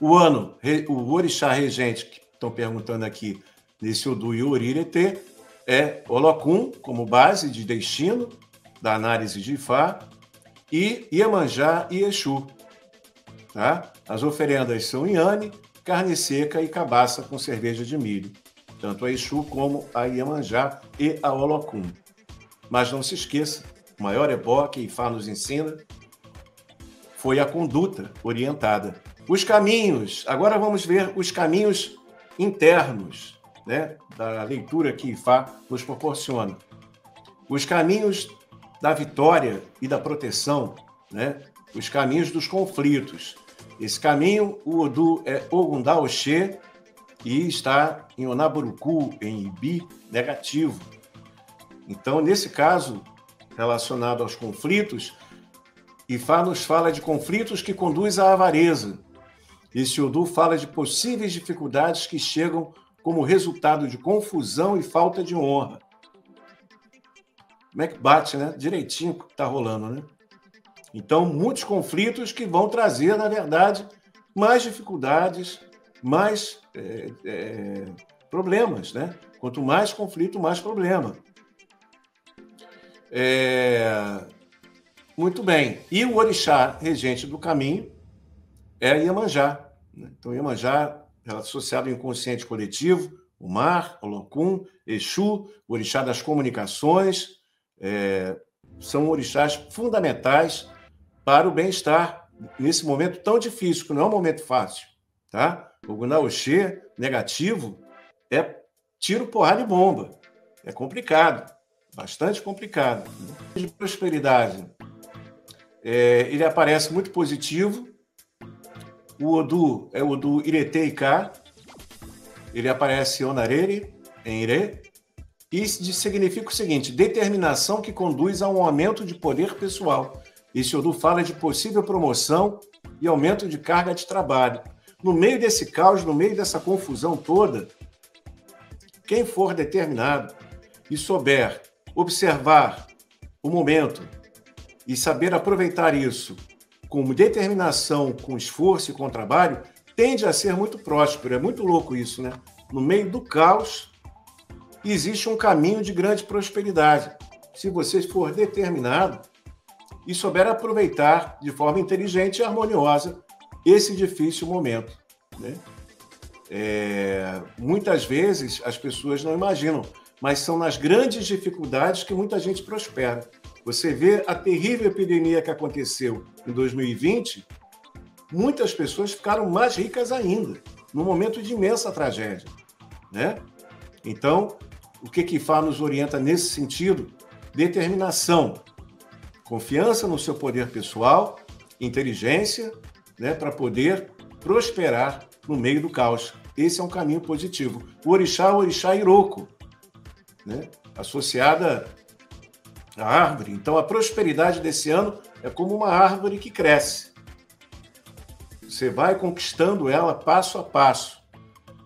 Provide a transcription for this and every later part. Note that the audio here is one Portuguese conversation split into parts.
O ano, o orixá regente, que estão perguntando aqui, nesse Odu e Orirete, é Olocum, como base de destino da análise de Ifá, e Iemanjá e Exu. Tá? As oferendas são Inhane, carne seca e cabaça com cerveja de milho. Tanto a Exu como a Iemanjá e a Olocum. Mas não se esqueça, o maior ebó que Ifá nos ensina foi a conduta orientada. Os caminhos, agora vamos ver os caminhos internos né, da leitura que Ifá nos proporciona. Os caminhos da vitória e da proteção, né, os caminhos dos conflitos. Esse caminho, o Odu é Ogundá Oxê e está em Onaburuku, em Ibi, negativo. Então, nesse caso, relacionado aos conflitos, Ifá nos fala de conflitos que conduzem à avareza. Esse Odu fala de possíveis dificuldades que chegam como resultado de confusão e falta de honra. Como é que bate, né? Direitinho que está rolando, né? Então, muitos conflitos que vão trazer, na verdade, mais dificuldades, mais é, é, problemas, né? Quanto mais conflito, mais problema. É... Muito bem. E o orixá regente do caminho é Iemanjá. Né? Então, Iemanjá é associado ao inconsciente coletivo, o mar, o Locum, Exu, o orixá das comunicações, é... são orixás fundamentais para o bem-estar nesse momento tão difícil, que não é um momento fácil. Tá? O Gunaoxê negativo é tiro, porrada e bomba. É complicado bastante complicado. De prosperidade, é, ele aparece muito positivo. O Odu é o Odu Ireteiká. Ele aparece Onarere, em Ire. E significa o seguinte: determinação que conduz a um aumento de poder pessoal. Esse Odu fala de possível promoção e aumento de carga de trabalho. No meio desse caos, no meio dessa confusão toda, quem for determinado e souber observar o momento e saber aproveitar isso com determinação, com esforço e com trabalho, tende a ser muito próspero. É muito louco isso, né? No meio do caos, existe um caminho de grande prosperidade. Se você for determinado e souber aproveitar de forma inteligente e harmoniosa esse difícil momento. Né? É, muitas vezes as pessoas não imaginam mas são nas grandes dificuldades que muita gente prospera. Você vê a terrível epidemia que aconteceu em 2020, muitas pessoas ficaram mais ricas ainda, num momento de imensa tragédia. Né? Então, o que Kifá nos orienta nesse sentido? Determinação, confiança no seu poder pessoal, inteligência, né, para poder prosperar no meio do caos. Esse é um caminho positivo. O orixá o orixá Iroko, né? associada à árvore. Então, a prosperidade desse ano é como uma árvore que cresce. Você vai conquistando ela passo a passo.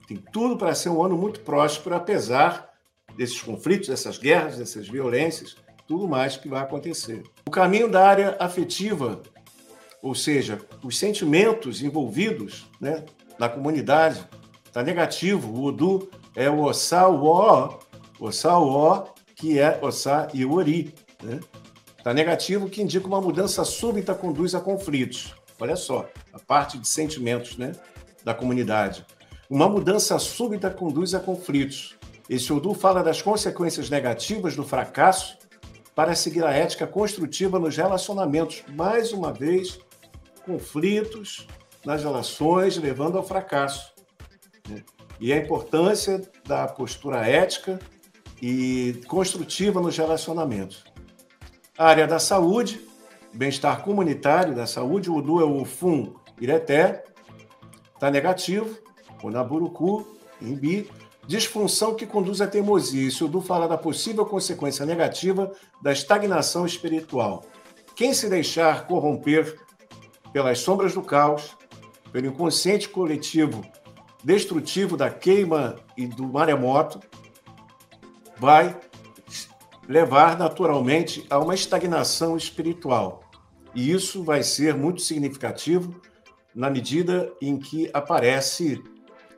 Tem tudo para ser um ano muito próspero, apesar desses conflitos, dessas guerras, dessas violências, tudo mais que vai acontecer. O caminho da área afetiva, ou seja, os sentimentos envolvidos né, na comunidade, está negativo. O Udu é o Ossá, o que é Ossa e Ori. Né? Está negativo, que indica uma mudança súbita conduz a conflitos. Olha só, a parte de sentimentos né, da comunidade. Uma mudança súbita conduz a conflitos. Esse Odu fala das consequências negativas do fracasso para seguir a ética construtiva nos relacionamentos. Mais uma vez, conflitos nas relações levando ao fracasso. Né? E a importância da postura ética e construtiva nos relacionamentos. A área da saúde, bem-estar comunitário da saúde, o Du é o FUM Ireté, está negativo, o Naburuku, Imbi, disfunção que conduz à teimosia. Isso o Du fala da possível consequência negativa da estagnação espiritual. Quem se deixar corromper pelas sombras do caos, pelo inconsciente coletivo destrutivo da queima e do maremoto, vai levar naturalmente a uma estagnação espiritual. E isso vai ser muito significativo na medida em que aparece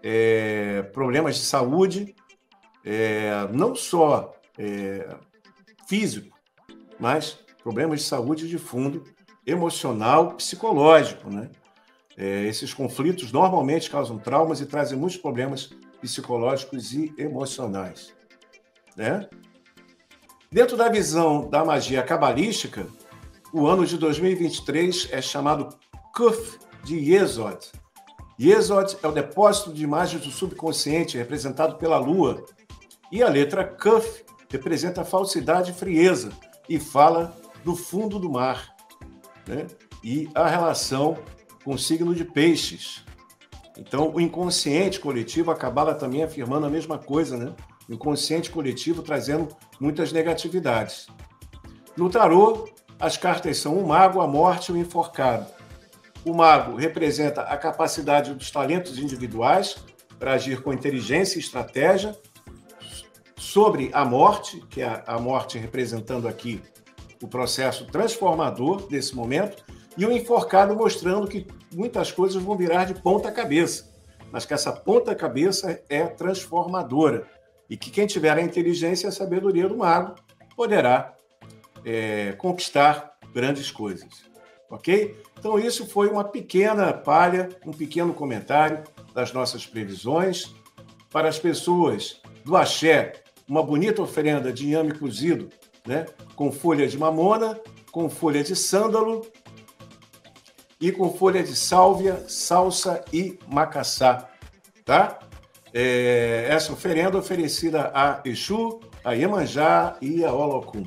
é, problemas de saúde, é, não só é, físico, mas problemas de saúde de fundo emocional, psicológico, né? É, esses conflitos normalmente causam traumas e trazem muitos problemas psicológicos e emocionais. Né? Dentro da visão da magia cabalística, o ano de 2023 é chamado Kuf de Yesod. Yesod é o depósito de imagens do subconsciente representado pela lua. E a letra Kuf representa falsidade e frieza e fala do fundo do mar. Né? E a relação com o signo de peixes. Então, o inconsciente coletivo, a Cabala também afirmando a mesma coisa, né? Inconsciente coletivo trazendo muitas negatividades. No tarô, as cartas são o mago, a morte e o enforcado. O mago representa a capacidade dos talentos individuais para agir com inteligência e estratégia sobre a morte, que é a morte representando aqui o processo transformador desse momento, e o enforcado mostrando que muitas coisas vão virar de ponta cabeça, mas que essa ponta cabeça é transformadora e que quem tiver a inteligência e a sabedoria do mago poderá é, conquistar grandes coisas. Ok? Então, isso foi uma pequena palha, um pequeno comentário das nossas previsões. Para as pessoas do axé, uma bonita oferenda de inhame cozido, né? com folha de mamona, com folha de sândalo e com folha de sálvia, salsa e macaçá, tá? É, essa oferenda oferecida a Exu, a Iemanjá e a Olocum.